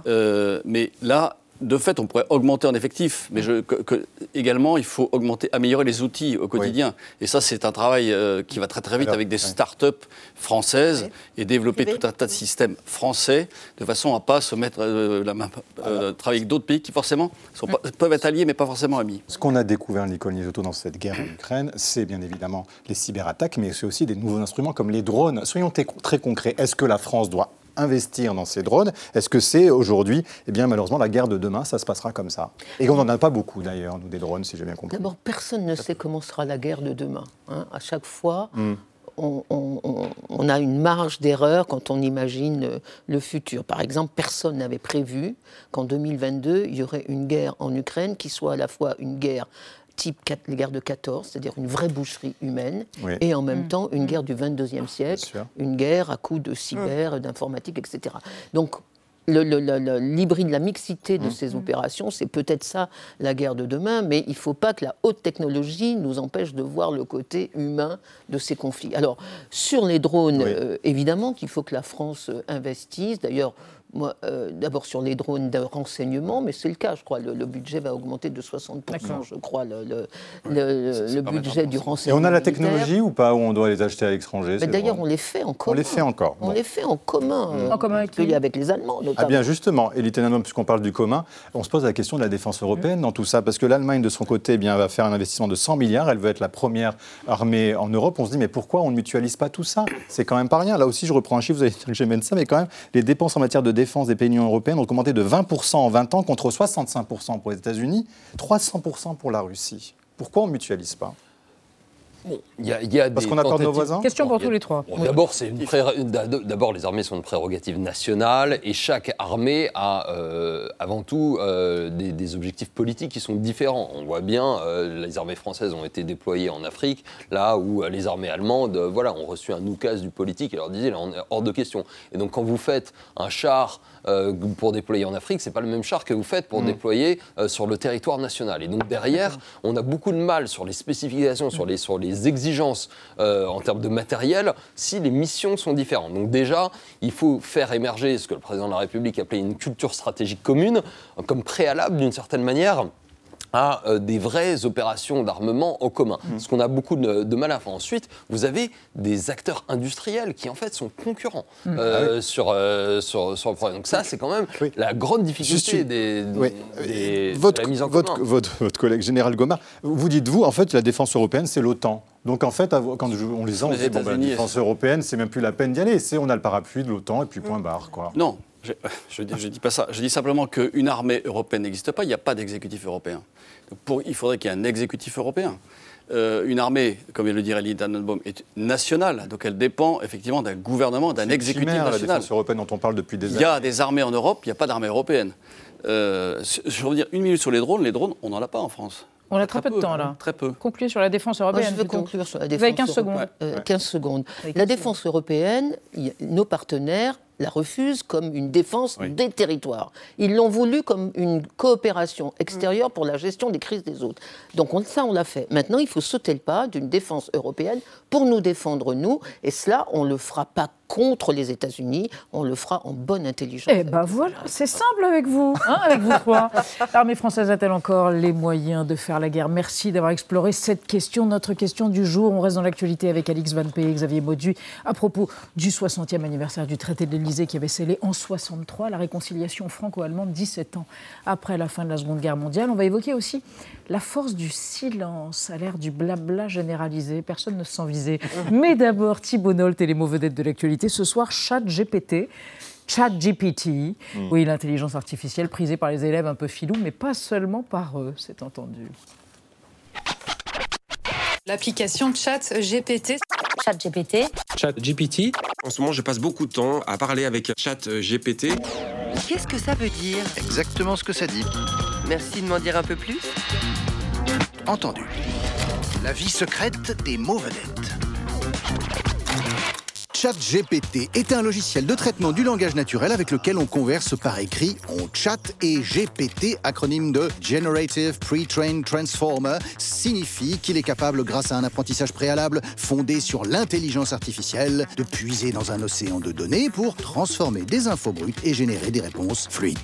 Euh, mais là, de fait, on pourrait augmenter en effectif, mais je, que- que- également, il faut augmenter, améliorer les outils au quotidien. Et ça, c'est un travail euh, qui va très très vite Alors, avec des ouais. start-up françaises et développer tout un tas de systèmes français de façon à pas se mettre euh, la main, euh, travailler avec d'autres pays qui forcément sont pas- peuvent être alliés mais pas forcément amis. Ce qu'on a découvert, Nicole Nisotto, dans cette guerre en Ukraine, c'est bien évidemment les cyberattaques, mais c'est aussi des nouveaux instruments comme les drones. Soyons très concrets. Est-ce que la France doit investir dans ces drones Est-ce que c'est aujourd'hui, eh bien malheureusement, la guerre de demain, ça se passera comme ça? Et on n'en a pas beaucoup d'ailleurs, nous, des drones, si j'ai bien compris. D'abord, personne ne sait comment sera la guerre de demain. hein. À chaque fois, Hmm. on, on- on- on a une marge d'erreur quand on imagine euh, le futur. Par exemple, personne n'avait prévu qu'en 2022, il y aurait une guerre en Ukraine qui soit à la fois une guerre type les guerres de 14, c'est-à-dire une vraie boucherie humaine, Oui. et en même Mm. temps une guerre du 22e siècle, une guerre à coups de cyber, d'informatique, etc. Donc, l'hybride, la mixité de ces opérations, c'est peut-être ça la guerre de demain, mais il ne faut pas que la haute technologie nous empêche de voir le côté humain de ces conflits. Alors, sur les drones, euh, évidemment qu'il faut que la France euh, investisse. D'ailleurs, moi, euh, d'abord sur les drones de renseignement, mais c'est le cas, je crois. Le, le budget va augmenter de 60%, D'accord. je crois, le, le- le- le budget du Et renseignement. on a la militaire. technologie ou pas où on doit les acheter à l'étranger D'ailleurs, on les fait en On commun. les fait encore. On les fait en commun. euh, En commun avec les Allemands, notamment. Ah bien justement, et puisqu'on parle du commun, on se pose la question de la défense européenne dans tout ça, parce que l'Allemagne, de son côté, eh bien, va faire un investissement de 100 milliards, elle veut être la première armée en Europe. On se dit, mais pourquoi on ne mutualise pas tout ça? C'est quand même pas rien. Là aussi, je reprends un chiffre, vous allez dire que j'aime ça, mais quand même, les dépenses en matière de défense des pays de l'Union européenne ont augmenté de 20% en 20 ans contre 65% pour les États-Unis, 300% pour la Russie. Pourquoi on ne mutualise pas? Il y a, y a Parce des qu'on a peur de nos voisins Question pour a- tous les trois. Bon, D'abord, c'est une pré- d'a- d'abord, les armées sont une prérogative nationale et chaque armée a euh, avant tout euh, des, des objectifs politiques qui sont différents. On voit bien, euh, les armées françaises ont été déployées en Afrique, là où euh, les armées allemandes, euh, voilà, ont reçu un oukase du politique et leur disaient là, on est hors de question. Et donc, quand vous faites un char pour déployer en Afrique, c'est pas le même char que vous faites pour Mm. déployer euh, sur le territoire national. Et donc derrière, on a beaucoup de mal sur les spécifications, sur les, sur les exigences euh, en termes de matériel, si les missions sont différentes. Donc déjà, il faut faire émerger ce que le président de la République appelait une culture stratégique commune, euh, comme préalable d'une certaine manière à euh, des vraies opérations d'armement en commun. Ce qu'on a beaucoup de, de mal à faire. Ensuite, vous avez des acteurs industriels qui en fait sont concurrents Mm. euh, sur, euh, sur, sur le problème. Donc ça, c'est quand même la grande difficulté une- des, Oui. des- de votre, la mise en votre, commun. votre, votre collègue général Gomard, vous dites, vous, en fait, la défense européenne, c'est l'OTAN. Donc, en fait, quand on les a, on dit, bon, bah, la défense européenne, c'est même plus la peine d'y aller. C'est, on a le parapluie de l'OTAN et puis point barre, quoi. Non, je ne dis, je dis pas ça. Je dis simplement qu'une armée européenne n'existe pas, il n'y a pas d'exécutif européen. Donc pour- il faudrait qu'il y ait un exécutif européen. Euh, une armée, comme le dirait Elie Tannenbaum, est nationale, donc elle dépend effectivement d'un gouvernement, d'un exécutif chimère, la national. défense européenne dont on parle depuis des Il années. y a des armées en Europe, il n'y a pas d'armée européenne. Euh, je veux dire une minute sur les drones. Les drones, on n'en a pas en France. On a très peu de temps là. Très peu. Concluez sur la défense Moi, européenne. je veux plutôt. conclure sur la Vous défense avez 15 secondes. européenne. Euh, Ouais. 15 secondes. La 15 défense européenne, il nos partenaires la refusent comme une défense des territoires. Ils l'ont voulu comme une coopération extérieure pour la gestion des crises des autres. Donc on, ça, on l'a fait. Maintenant, il faut sauter le pas d'une défense européenne pour nous défendre, nous. Et cela, on ne le fera pas contre les États-Unis, on le fera en bonne intelligence. Eh ben voilà, c'est simple avec vous, hein, avec vous trois. [laughs] L'armée française a-t-elle encore les moyens de faire la guerre? Merci d'avoir exploré cette question, notre question du jour. On reste dans l'actualité avec Alix Van P et Xavier Maudu à propos du 60e anniversaire du traité de l'Élysée qui avait scellé en 63 la réconciliation franco-allemande 17 ans après la fin de la Seconde Guerre mondiale. On va évoquer aussi la force du silence à l'ère du blabla généralisé. Personne ne se sent visé. [laughs] Mais d'abord, Thibault Nolte et les mots vedettes de l'actualité. Ce soir, chat GPT. Chat GPT, oui, l'intelligence artificielle prisée par les élèves un peu filous, mais pas seulement par eux, c'est entendu. L'application Chat GPT. Chat GPT. Chat GPT. En ce moment, je passe beaucoup de temps à parler avec Chat GPT. Qu'est-ce que ça veut dire Exactement ce que ça dit. Merci de m'en dire un peu plus. Entendu. La vie secrète des mots vedettes. ChatGPT est un logiciel de traitement du langage naturel avec lequel on converse par écrit. On chat et GPT, acronyme de Generative Pre-trained Transformer, signifie qu'il est capable, grâce à un apprentissage préalable fondé sur l'intelligence artificielle, de puiser dans un océan de données pour transformer des infos brutes et générer des réponses fluides.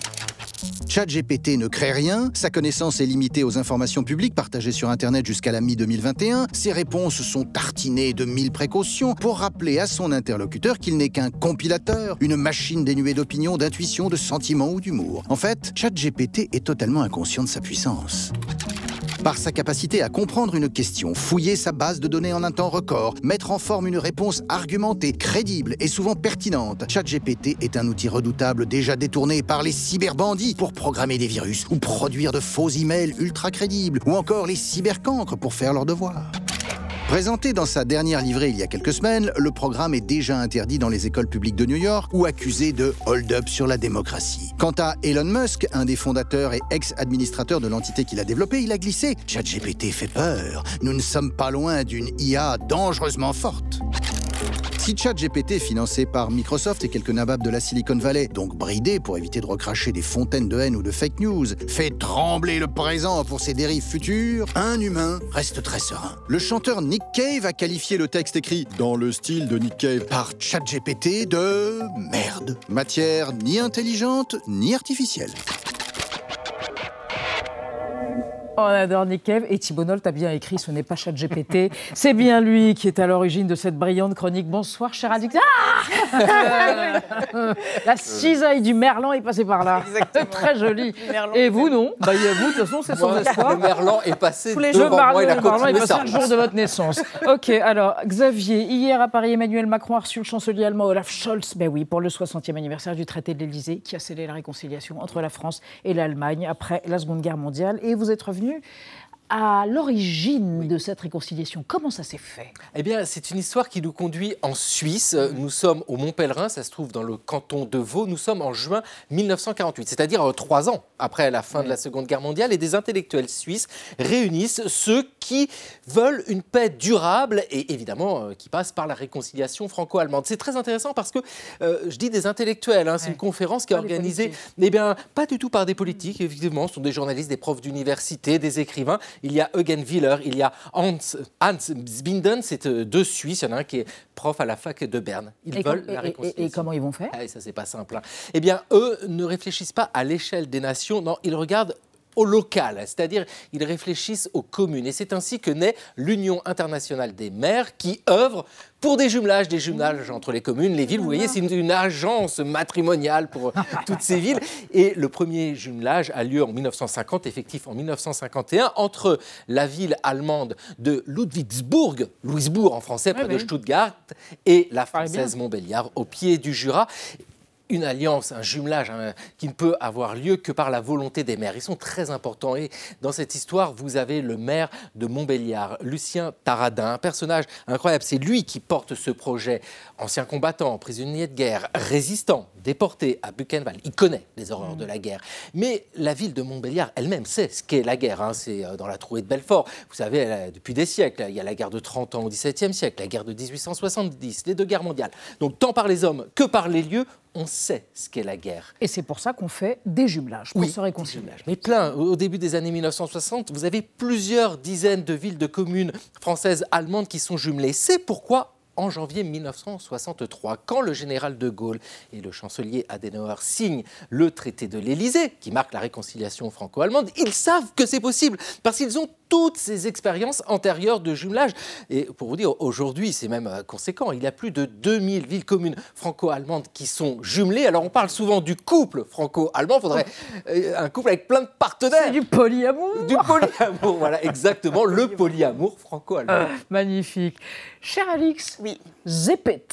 ChatGPT ne crée rien, sa connaissance est limitée aux informations publiques partagées sur Internet jusqu'à la mi-2021, ses réponses sont tartinées de mille précautions pour rappeler à son interlocuteur qu'il n'est qu'un compilateur, une machine dénuée d'opinion, d'intuition, de sentiments ou d'humour. En fait, ChatGPT est totalement inconscient de sa puissance. Par sa capacité à comprendre une question, fouiller sa base de données en un temps record, mettre en forme une réponse argumentée, crédible et souvent pertinente, ChatGPT est un outil redoutable déjà détourné par les cyberbandits pour programmer des virus ou produire de faux emails ultra crédibles ou encore les cybercancres pour faire leurs devoirs. Présenté dans sa dernière livrée il y a quelques semaines, le programme est déjà interdit dans les écoles publiques de New York ou accusé de hold-up sur la démocratie. Quant à Elon Musk, un des fondateurs et ex-administrateur de l'entité qu'il a développée, il a glissé ChatGPT fait peur. Nous ne sommes pas loin d'une IA dangereusement forte. Si ChatGPT, financé par Microsoft et quelques nababs de la Silicon Valley, donc bridé pour éviter de recracher des fontaines de haine ou de fake news, fait trembler le présent pour ses dérives futures, un humain reste très serein. Le chanteur Nick Cave a qualifié le texte écrit dans le style de Nick Cave par ChatGPT de merde. Matière ni intelligente ni artificielle. On adore Nick Cave et Thibault Nolte a bien écrit Ce n'est pas ChatGPT. C'est bien lui qui est à l'origine de cette brillante chronique. Bonsoir, cher addict. Ah [laughs] La cisaille du merlan est passée par là. Très joli. Et vous, non bah, y a Vous, de toute façon, c'est sans espoir. Le merlan est passé Tous les devant jours, moi, il a le merlan est passé sa le jour de votre naissance. Ok, alors, Xavier, hier à Paris, Emmanuel Macron a reçu le chancelier allemand Olaf Scholz, ben oui, pour le 60e anniversaire du traité de l'Élysée, qui a scellé la réconciliation entre la France et l'Allemagne après la Seconde Guerre mondiale. Et vous êtes revenu bienvenue à l'origine de cette réconciliation. Comment ça s'est fait? Eh bien, c'est une histoire qui nous conduit en Suisse. Nous sommes au Mont Pèlerin, ça se trouve dans le canton de Vaud. Nous sommes en juin 1948, c'est-à-dire euh, trois ans après la fin de la Seconde Guerre mondiale. Et des intellectuels suisses réunissent ceux qui veulent une paix durable et évidemment euh, qui passe par la réconciliation franco-allemande. C'est très intéressant parce que euh, je dis des intellectuels, hein, c'est une conférence qui est organisée, eh bien, pas du tout par des politiques, évidemment, ce sont des journalistes, des profs d'université, des écrivains. Il y a Eugen Willer, il y a Hans, Hans Binden, c'est euh, deux Suisses, il y en a un qui est prof à la fac de Berne. Ils et, veulent la et- réconciliation. et comment ils vont faire? Ah, ça, c'est pas simple. hein. Eh bien, eux ne réfléchissent pas à l'échelle des nations, non, ils regardent au local, c'est-à-dire ils réfléchissent aux communes. Et c'est ainsi que naît l'Union internationale des maires qui œuvre pour des jumelages, des jumelages entre les communes, les villes. Vous voyez, c'est une, une agence matrimoniale pour [laughs] toutes ces villes. Et le premier jumelage a lieu en 1950, effectif en 1951, entre la ville allemande de Ludwigsburg, Louisbourg en français, près de oui. Stuttgart, et la française Montbéliard, au pied du Jura une alliance, un jumelage hein, qui ne peut avoir lieu que par la volonté des maires. Ils sont très importants. Et dans cette histoire, vous avez le maire de Montbéliard, Lucien Taradin, un personnage incroyable. C'est lui qui porte ce projet. Ancien combattant, prisonnier de guerre, résistant, déporté à Buchenwald. Il connaît les horreurs de la guerre. Mais la ville de Montbéliard elle-même sait ce qu'est la guerre. hein. C'est euh, dans la trouée de Belfort. Vous savez, depuis des siècles, il y a la guerre de 30 ans au XVIIe siècle, la guerre de 1870, les deux guerres mondiales. Donc tant par les hommes que par les lieux, on sait ce qu'est la guerre. Et c'est pour ça qu'on fait des jumelages, pour se réconcilier. Mais plein. Au début des années 1960, vous avez plusieurs dizaines de villes, de communes françaises, allemandes qui sont jumelées. C'est pourquoi en janvier 1963, quand le général de Gaulle et le chancelier Adenauer signent le traité de l'Élysée, qui marque la réconciliation franco-allemande, ils savent que c'est possible, parce qu'ils ont toutes ces expériences antérieures de jumelage. Et pour vous dire, aujourd'hui, c'est même euh, conséquent. Il y a plus de 2000 villes communes franco-allemandes qui sont jumelées. Alors, on parle souvent du couple franco-allemand. Il faudrait euh, un couple avec plein de partenaires. C'est du polyamour. Du polyamour, voilà, exactement, le polyamour franco-allemand. Magnifique. Cher Alix, oui. Zepet.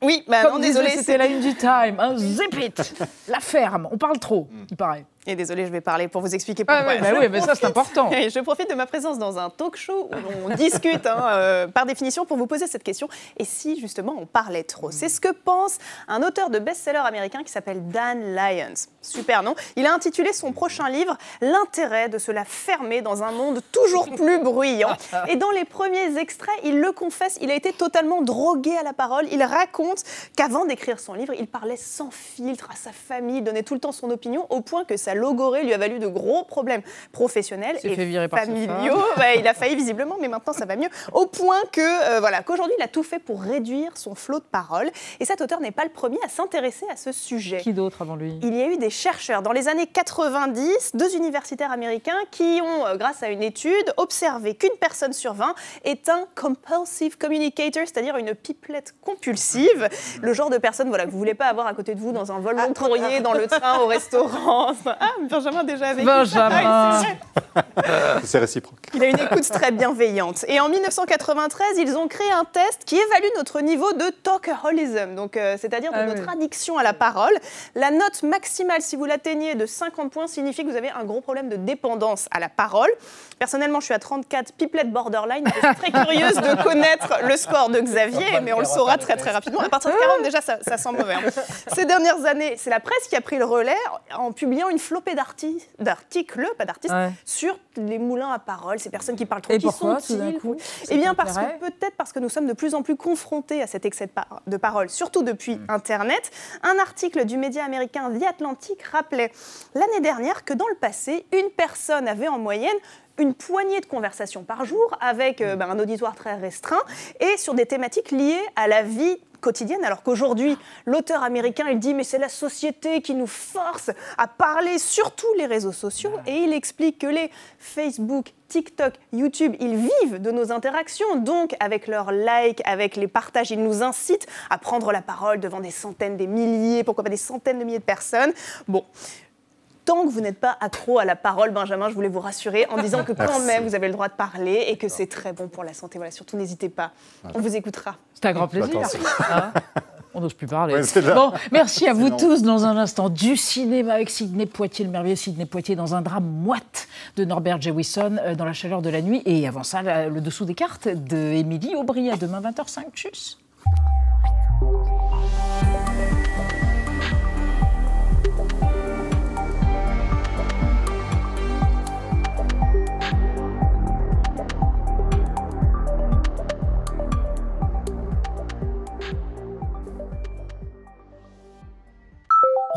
Oui, bah Comme non, disait, désolé. C'était la une du Time. Un Zepet. [laughs] La ferme. On parle trop, il paraît. Et désolé, je vais parler pour vous expliquer Ah pourquoi. ouais, bah Je oui, mais ça, c'est important. [laughs] Je profite de ma présence dans un talk show où on [laughs] discute, hein, euh, par définition, pour vous poser cette question. Et si, justement, on parlait trop C'est ce que pense un auteur de best-seller américain qui s'appelle Dan Lyons. Super nom. Il a intitulé son prochain livre L'intérêt de se la fermer dans un monde toujours plus [laughs] bruyant. Et dans les premiers extraits, il le confesse, il a été totalement drogué à la parole. Il raconte qu'avant d'écrire son livre, il parlait sans filtre à sa famille, donnait tout le temps son opinion, au point que sa logorée lui a valu de gros problèmes professionnels et fait virer familiaux. il a failli visiblement, mais maintenant ça va mieux. Au point que, euh, voilà, qu'aujourd'hui, il a tout fait pour réduire son flot de paroles. Et cet auteur n'est pas le premier à s'intéresser à ce sujet. Qui d'autre avant lui? Il y a eu des chercheurs dans les années 90, deux universitaires américains qui ont, euh, grâce à une étude, observé qu'une personne sur 20 est un compulsive communicator, c'est-à-dire une pipelette compulsive, le genre de personne voilà, que vous voulez pas avoir à côté de vous dans un vol long courrier, dans le train, au restaurant. Ah, [laughs] Benjamin déjà avec Benjamin. C'est réciproque. il a une écoute très bienveillante. Et en 1993, ils ont créé un test qui évalue notre niveau de talkaholism, donc euh, c'est-à-dire de Ah notre oui. addiction à la parole. La note maximale, si vous l'atteignez de 50 points, signifie que vous avez un gros problème de dépendance à la parole. Personnellement, je suis à 34 pipelettes borderline. Je suis très curieuse de connaître le score de Xavier, mais on le saura très très rapidement. À partir de 40, déjà, ça, ça sent mauvais. hein. [laughs] Ces dernières années, c'est la presse qui a pris le relais en publiant une flopée d'arti- d'articles, pas d'artistes, Ouais. sur les moulins à parole, ces personnes qui parlent trop. Et qui pourquoi, sont-ils Eh bien, parce que peut-être parce que nous sommes de plus en plus confrontés à cet excès de, par- de parole, surtout depuis Mm. Internet. Un article du média américain The Atlantic rappelait l'année dernière que dans le passé, une personne avait en moyenne une poignée de conversations par jour avec euh, ben, un auditoire très restreint et sur des thématiques liées à la vie quotidienne, alors qu'aujourd'hui, l'auteur américain, il dit, mais c'est la société qui nous force à parler sur tous les réseaux sociaux, et il explique que les Facebook, TikTok, YouTube, ils vivent de nos interactions, donc avec leurs likes, avec les partages, ils nous incitent à prendre la parole devant des centaines, des milliers, pourquoi pas des centaines de milliers de personnes. Bon, tant que vous n'êtes pas accro à la parole, Benjamin, je voulais vous rassurer en disant que quand Merci. même vous avez le droit de parler et que c'est très bon pour la santé. Voilà, surtout n'hésitez pas. On vous écoutera. C'est un grand plaisir. [laughs] Hein On n'ose plus parler. Ouais, bon, merci à vous long. tous. Dans un instant, du cinéma avec Sidney Poitier, le merveilleux Sidney Poitier, dans un drame moite de Norbert Jewison, euh, dans la chaleur de la nuit. Et avant ça, la- le dessous des cartes de Émilie Aubry. À demain 20h05. Tchuss.